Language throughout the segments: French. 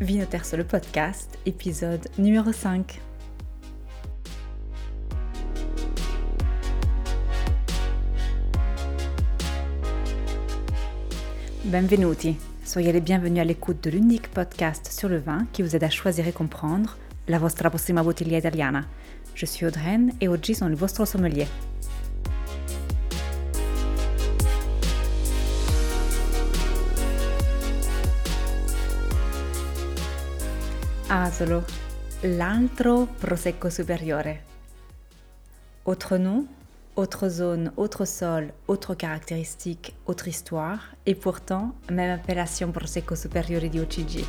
Vinoterso le podcast, épisode numéro 5. Benvenuti, soyez les bienvenus à l'écoute de l'unique podcast sur le vin qui vous aide à choisir et comprendre la vostra prossima bottiglia italiana. Je suis Audreyne et oggi sono il vostro sommelier. Asolo, l'altro prosecco superiore. Autre nom, autre zone, autre sol, autre caractéristique, autre histoire, et pourtant même appellation prosecco superiore di OCG.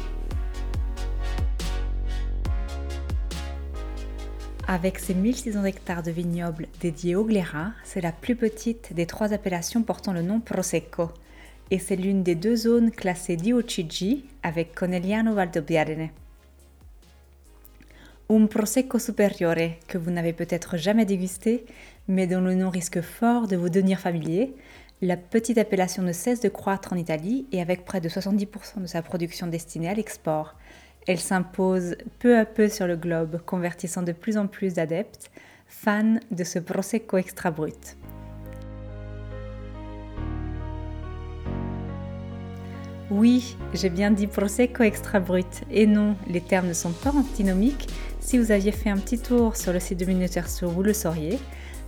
Avec ses 1600 hectares de vignobles dédiés au Glera, c'est la plus petite des trois appellations portant le nom Prosecco, et c'est l'une des deux zones classées DOCG avec Conegliano Valdobbiadene. Un Prosecco Superiore que vous n'avez peut-être jamais dégusté, mais dont le nom risque fort de vous devenir familier. La petite appellation ne cesse de croître en Italie et avec près de 70% de sa production destinée à l'export. Elle s'impose peu à peu sur le globe, convertissant de plus en plus d'adeptes, fans de ce Prosecco extra brut. Oui, j'ai bien dit Prosecco extra brut. Et non, les termes ne sont pas antinomiques. Si vous aviez fait un petit tour sur le site de Minuterso, vous le sauriez.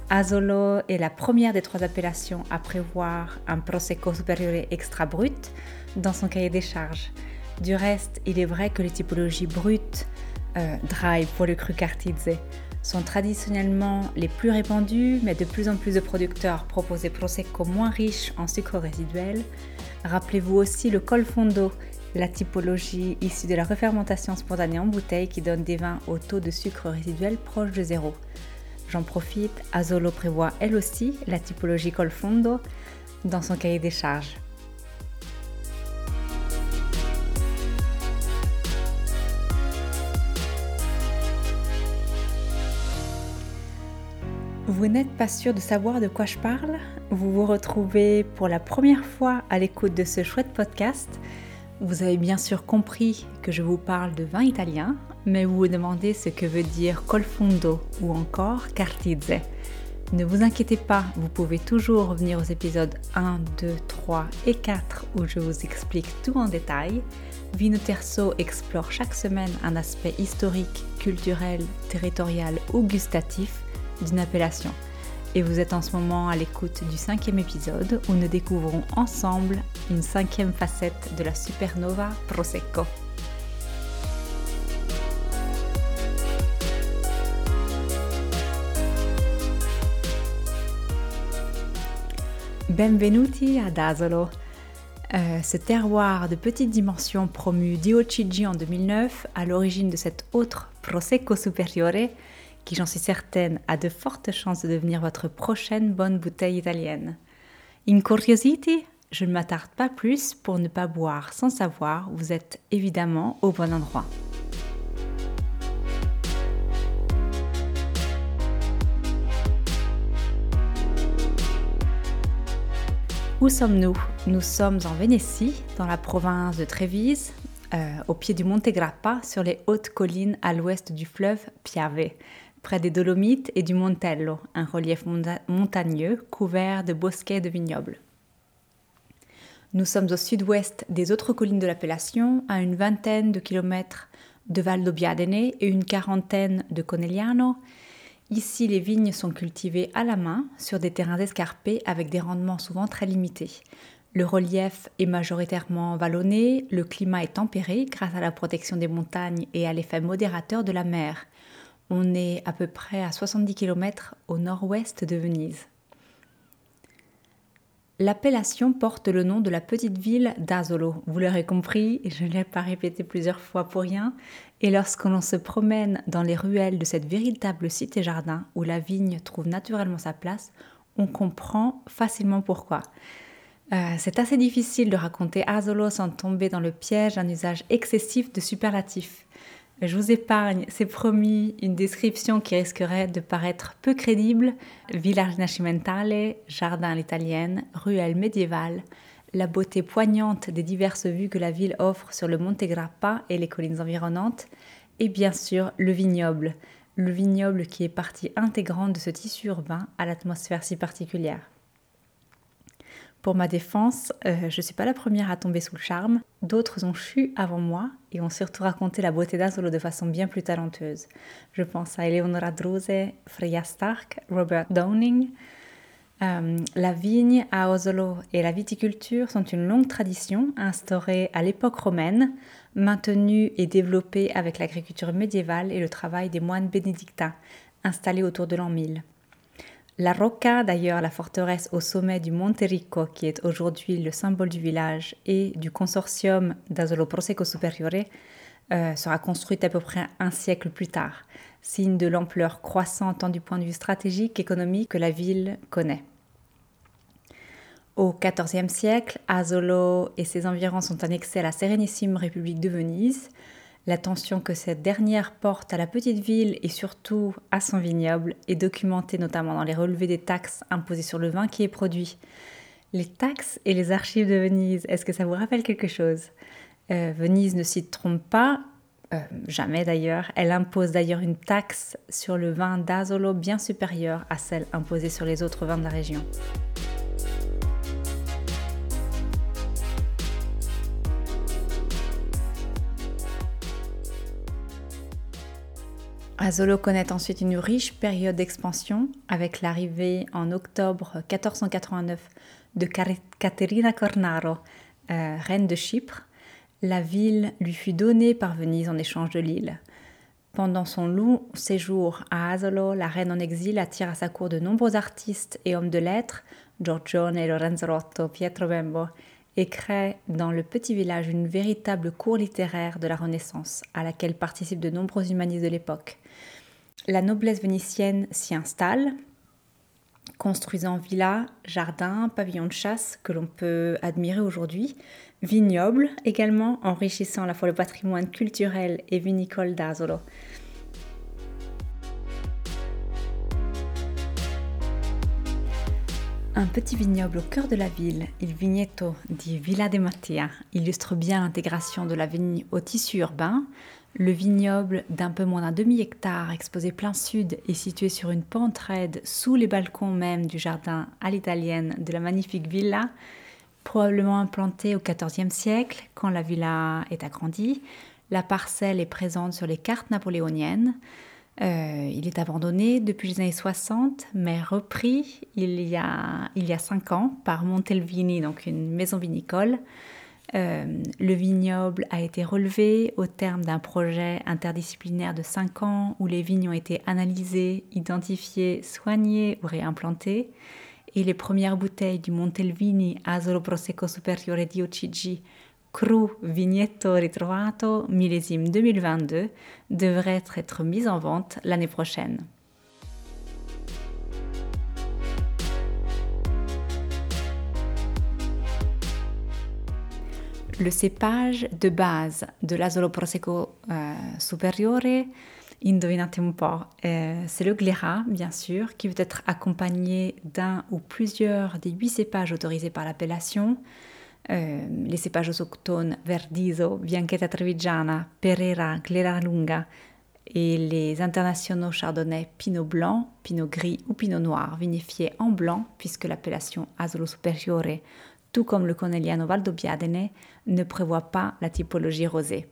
Asolo est la première des trois appellations à prévoir un Prosecco supérieur extra brut dans son cahier des charges. Du reste, il est vrai que les typologies brutes, euh, dry pour le cru cartizze, sont traditionnellement les plus répandues, mais de plus en plus de producteurs proposent des Prosecco moins riches en sucre résiduel. Rappelez-vous aussi le col fondo, la typologie issue de la refermentation spontanée en bouteille qui donne des vins au taux de sucre résiduel proche de zéro. J'en profite, Azolo prévoit elle aussi la typologie col fondo dans son cahier des charges. Vous n'êtes pas sûr de savoir de quoi je parle? Vous vous retrouvez pour la première fois à l'écoute de ce chouette podcast. Vous avez bien sûr compris que je vous parle de vin italien, mais vous vous demandez ce que veut dire colfondo ou encore cartizze. Ne vous inquiétez pas, vous pouvez toujours revenir aux épisodes 1, 2, 3 et 4 où je vous explique tout en détail. Vino Terzo explore chaque semaine un aspect historique, culturel, territorial ou gustatif d'une appellation. Et vous êtes en ce moment à l'écoute du cinquième épisode où nous découvrons ensemble une cinquième facette de la supernova Prosecco. Benvenuti ad Asolo. Euh, ce terroir de petite dimension promu DOCG en 2009, à l'origine de cette autre Prosecco Superiore, qui j'en suis certaine a de fortes chances de devenir votre prochaine bonne bouteille italienne. In curiosity, je ne m'attarde pas plus pour ne pas boire sans savoir, vous êtes évidemment au bon endroit. Où sommes-nous? Nous sommes en Vénétie, dans la province de Trévise, euh, au pied du Monte Grappa, sur les hautes collines à l'ouest du fleuve Piave près des Dolomites et du Montello, un relief montagneux couvert de bosquets de vignobles. Nous sommes au sud-ouest des autres collines de l'appellation, à une vingtaine de kilomètres de Val d'Obiadene et une quarantaine de Conegliano. Ici, les vignes sont cultivées à la main sur des terrains escarpés avec des rendements souvent très limités. Le relief est majoritairement vallonné, le climat est tempéré grâce à la protection des montagnes et à l'effet modérateur de la mer. On est à peu près à 70 km au nord-ouest de Venise. L'appellation porte le nom de la petite ville d'Asolo. Vous l'aurez compris, je ne l'ai pas répété plusieurs fois pour rien. Et lorsque l'on se promène dans les ruelles de cette véritable cité-jardin où la vigne trouve naturellement sa place, on comprend facilement pourquoi. Euh, c'est assez difficile de raconter Asolo sans tomber dans le piège d'un usage excessif de superlatifs. Je vous épargne, c'est promis, une description qui risquerait de paraître peu crédible. Village nascimentale, jardin à l'italienne, ruelle médiévale, la beauté poignante des diverses vues que la ville offre sur le Monte Grappa et les collines environnantes, et bien sûr le vignoble, le vignoble qui est partie intégrante de ce tissu urbain à l'atmosphère si particulière. Pour ma défense, euh, je ne suis pas la première à tomber sous le charme. D'autres ont chu avant moi et ont surtout raconté la beauté d'Asolo de façon bien plus talentueuse. Je pense à Eleonora Druse, Freya Stark, Robert Downing. Euh, la vigne à Oslo et la viticulture sont une longue tradition instaurée à l'époque romaine, maintenue et développée avec l'agriculture médiévale et le travail des moines bénédictins installés autour de l'an 1000. La Rocca, d'ailleurs, la forteresse au sommet du Monte Rico, qui est aujourd'hui le symbole du village et du consortium d'Asolo Prosecco Superiore, euh, sera construite à peu près un siècle plus tard, signe de l'ampleur croissante tant du point de vue stratégique qu'économique que la ville connaît. Au XIVe siècle, Asolo et ses environs sont annexés à la Sérénissime République de Venise, L'attention que cette dernière porte à la petite ville et surtout à son vignoble est documentée notamment dans les relevés des taxes imposées sur le vin qui est produit. Les taxes et les archives de Venise, est-ce que ça vous rappelle quelque chose? Euh, Venise ne s'y trompe pas, euh, jamais d'ailleurs. Elle impose d'ailleurs une taxe sur le vin d'Asolo bien supérieure à celle imposée sur les autres vins de la région. Asolo connaît ensuite une riche période d'expansion avec l'arrivée en octobre 1489 de Caterina Cornaro, euh, reine de Chypre. La ville lui fut donnée par Venise en échange de l'île. Pendant son long séjour à Asolo, la reine en exil attire à sa cour de nombreux artistes et hommes de lettres, Giorgione, Lorenzo Rotto, Pietro Bembo, et crée dans le petit village une véritable cour littéraire de la Renaissance, à laquelle participent de nombreux humanistes de l'époque. La noblesse vénitienne s'y installe, construisant villas, jardins, pavillons de chasse que l'on peut admirer aujourd'hui, vignobles également, enrichissant à la fois le patrimoine culturel et vinicole d'Asolo. Un petit vignoble au cœur de la ville, il Vigneto di Villa de Mattia, illustre bien l'intégration de la vigne au tissu urbain. Le vignoble d'un peu moins d'un demi-hectare, exposé plein sud, est situé sur une pente raide sous les balcons même du jardin à l'italienne de la magnifique villa, probablement implantée au XIVe siècle quand la villa est agrandie. La parcelle est présente sur les cartes napoléoniennes. Euh, il est abandonné depuis les années 60, mais repris il y a, il y a 5 ans par Montelvini, donc une maison vinicole. Euh, le vignoble a été relevé au terme d'un projet interdisciplinaire de 5 ans où les vignes ont été analysées, identifiées, soignées ou réimplantées. Et les premières bouteilles du Montelvini Asolo Prosecco Superiore di Ocigi Cru Vignetto Ritrovato millésime 2022 devrait être mise en vente l'année prochaine. Le cépage de base de l'Asolo Prosecco euh, Superiore, indovinate un po', euh, c'est le Glera, bien sûr, qui peut être accompagné d'un ou plusieurs des huit cépages autorisés par l'appellation, eh, les cépages autochtones Verdiso, Bianchetta Trevigiana, Pereira, Glera Lunga et les internationaux chardonnay Pinot Blanc, Pinot Gris ou Pinot Noir, vinifiés en blanc puisque l'appellation Asolo Superiore, tout comme le Conegliano Valdobbiadene, ne prévoit pas la typologie rosée.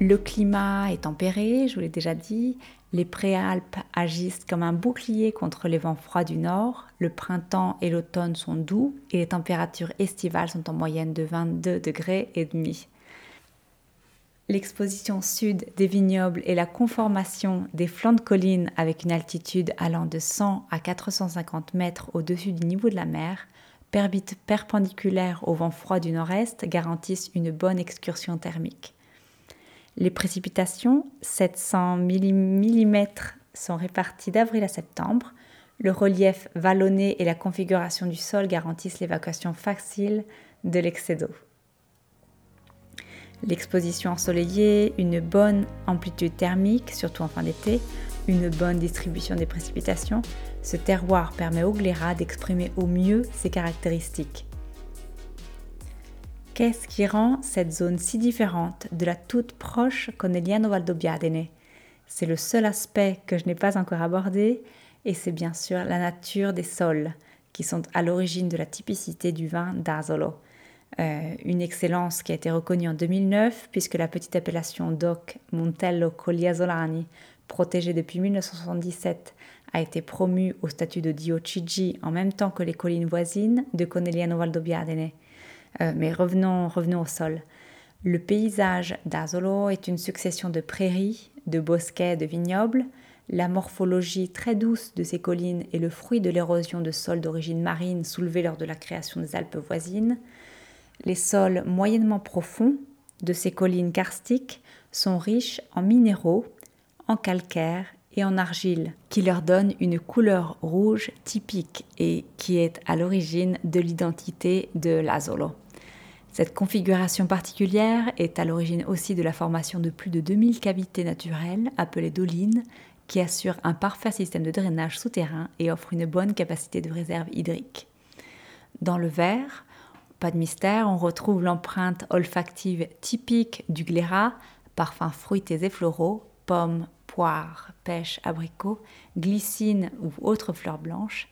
Le climat est tempéré, je vous l'ai déjà dit. Les préalpes agissent comme un bouclier contre les vents froids du nord. Le printemps et l'automne sont doux et les températures estivales sont en moyenne de 22 degrés et demi. L'exposition sud des vignobles et la conformation des flancs de collines avec une altitude allant de 100 à 450 mètres au-dessus du niveau de la mer, perpendiculaires au vent froid du nord-est, garantissent une bonne excursion thermique. Les précipitations, 700 mm, sont réparties d'avril à septembre. Le relief vallonné et la configuration du sol garantissent l'évacuation facile de l'excès d'eau. L'exposition ensoleillée, une bonne amplitude thermique, surtout en fin d'été, une bonne distribution des précipitations, ce terroir permet au Gléra d'exprimer au mieux ses caractéristiques. Qu'est-ce qui rend cette zone si différente de la toute proche Conegliano Valdobbiadene? C'est le seul aspect que je n'ai pas encore abordé et c'est bien sûr la nature des sols qui sont à l'origine de la typicité du vin d'Asolo. Euh, une excellence qui a été reconnue en 2009 puisque la petite appellation DOC Montello Colliasolani, protégée depuis 1977, a été promue au statut de DOCG en même temps que les collines voisines de Conegliano Valdobbiadene. Euh, mais revenons, revenons au sol. Le paysage d'Asolo est une succession de prairies, de bosquets, de vignobles. La morphologie très douce de ces collines est le fruit de l'érosion de sols d'origine marine soulevés lors de la création des Alpes voisines. Les sols moyennement profonds de ces collines karstiques sont riches en minéraux, en calcaire et en argile, qui leur donnent une couleur rouge typique et qui est à l'origine de l'identité de l'Asolo. Cette configuration particulière est à l'origine aussi de la formation de plus de 2000 cavités naturelles, appelées dolines, qui assurent un parfait système de drainage souterrain et offrent une bonne capacité de réserve hydrique. Dans le verre, pas de mystère, on retrouve l'empreinte olfactive typique du glérat, parfums fruités et floraux, pommes, poire, pêche, abricot, glycine ou autres fleurs blanches,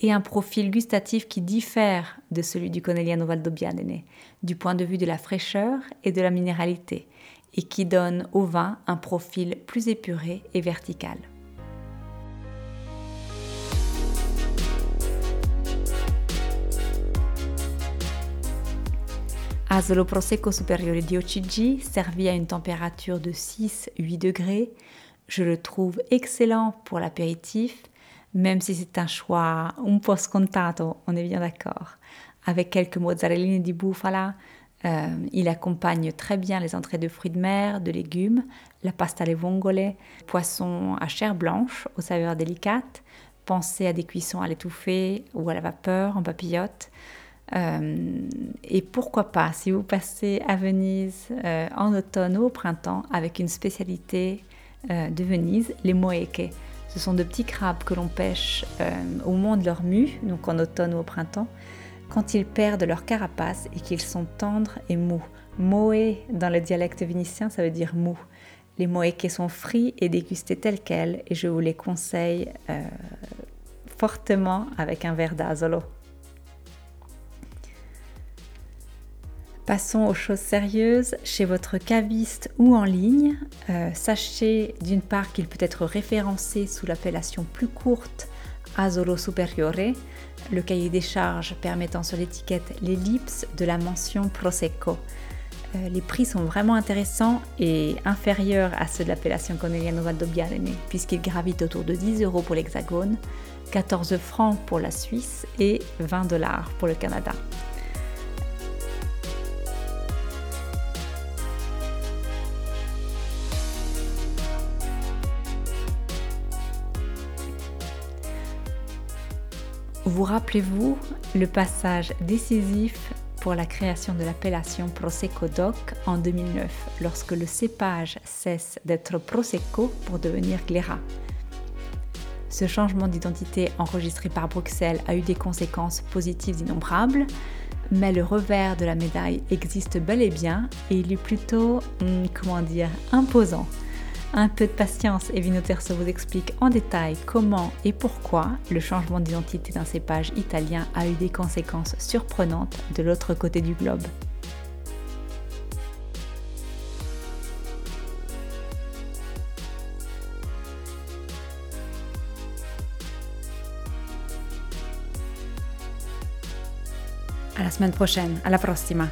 et un profil gustatif qui diffère de celui du Conegliano Valdobbiadene, du point de vue de la fraîcheur et de la minéralité, et qui donne au vin un profil plus épuré et vertical. Asolo Prosecco Superiore di OCG, servi à une température de 6-8 degrés, je le trouve excellent pour l'apéritif, même si c'est un choix un po' scontato, on est bien d'accord. Avec quelques mozzarelline di bufala, euh, il accompagne très bien les entrées de fruits de mer, de légumes, la pasta alle vongole, poisson à chair blanche aux saveurs délicates. Pensez à des cuissons à l'étouffée ou à la vapeur en papillote. Euh, et pourquoi pas, si vous passez à Venise euh, en automne ou au printemps, avec une spécialité euh, de Venise, les moeke. Ce sont de petits crabes que l'on pêche euh, au moment de leur mue, donc en automne ou au printemps, quand ils perdent leur carapace et qu'ils sont tendres et mous. Moe, dans le dialecte vénitien, ça veut dire mou. Les moeke sont frits et dégustés tels quels et je vous les conseille euh, fortement avec un verre d'azolo. Passons aux choses sérieuses. Chez votre caviste ou en ligne, euh, sachez d'une part qu'il peut être référencé sous l'appellation plus courte Azolo Superiore, le cahier des charges permettant sur l'étiquette l'ellipse de la mention Prosecco. Euh, les prix sont vraiment intéressants et inférieurs à ceux de l'appellation Conegliano Valdobbiadene, puisqu'ils gravitent autour de 10 euros pour l'Hexagone, 14 francs pour la Suisse et 20 dollars pour le Canada. Vous rappelez-vous le passage décisif pour la création de l'appellation Prosecco DOC en 2009, lorsque le cépage cesse d'être Prosecco pour devenir Glera. Ce changement d'identité enregistré par Bruxelles a eu des conséquences positives innombrables, mais le revers de la médaille existe bel et bien et il est plutôt, hmm, comment dire, imposant. Un peu de patience et Vinoterso vous explique en détail comment et pourquoi le changement d'identité d'un cépage italien a eu des conséquences surprenantes de l'autre côté du globe. À la semaine prochaine, à la prossima!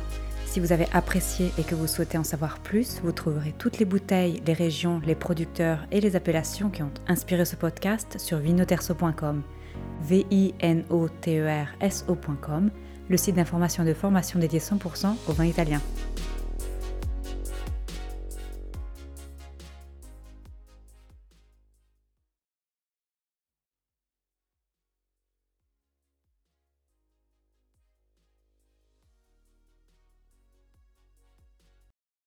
Si vous avez apprécié et que vous souhaitez en savoir plus, vous trouverez toutes les bouteilles, les régions, les producteurs et les appellations qui ont inspiré ce podcast sur vinoterso.com, v i n o t e le site d'information de formation dédié 100% au vin italien.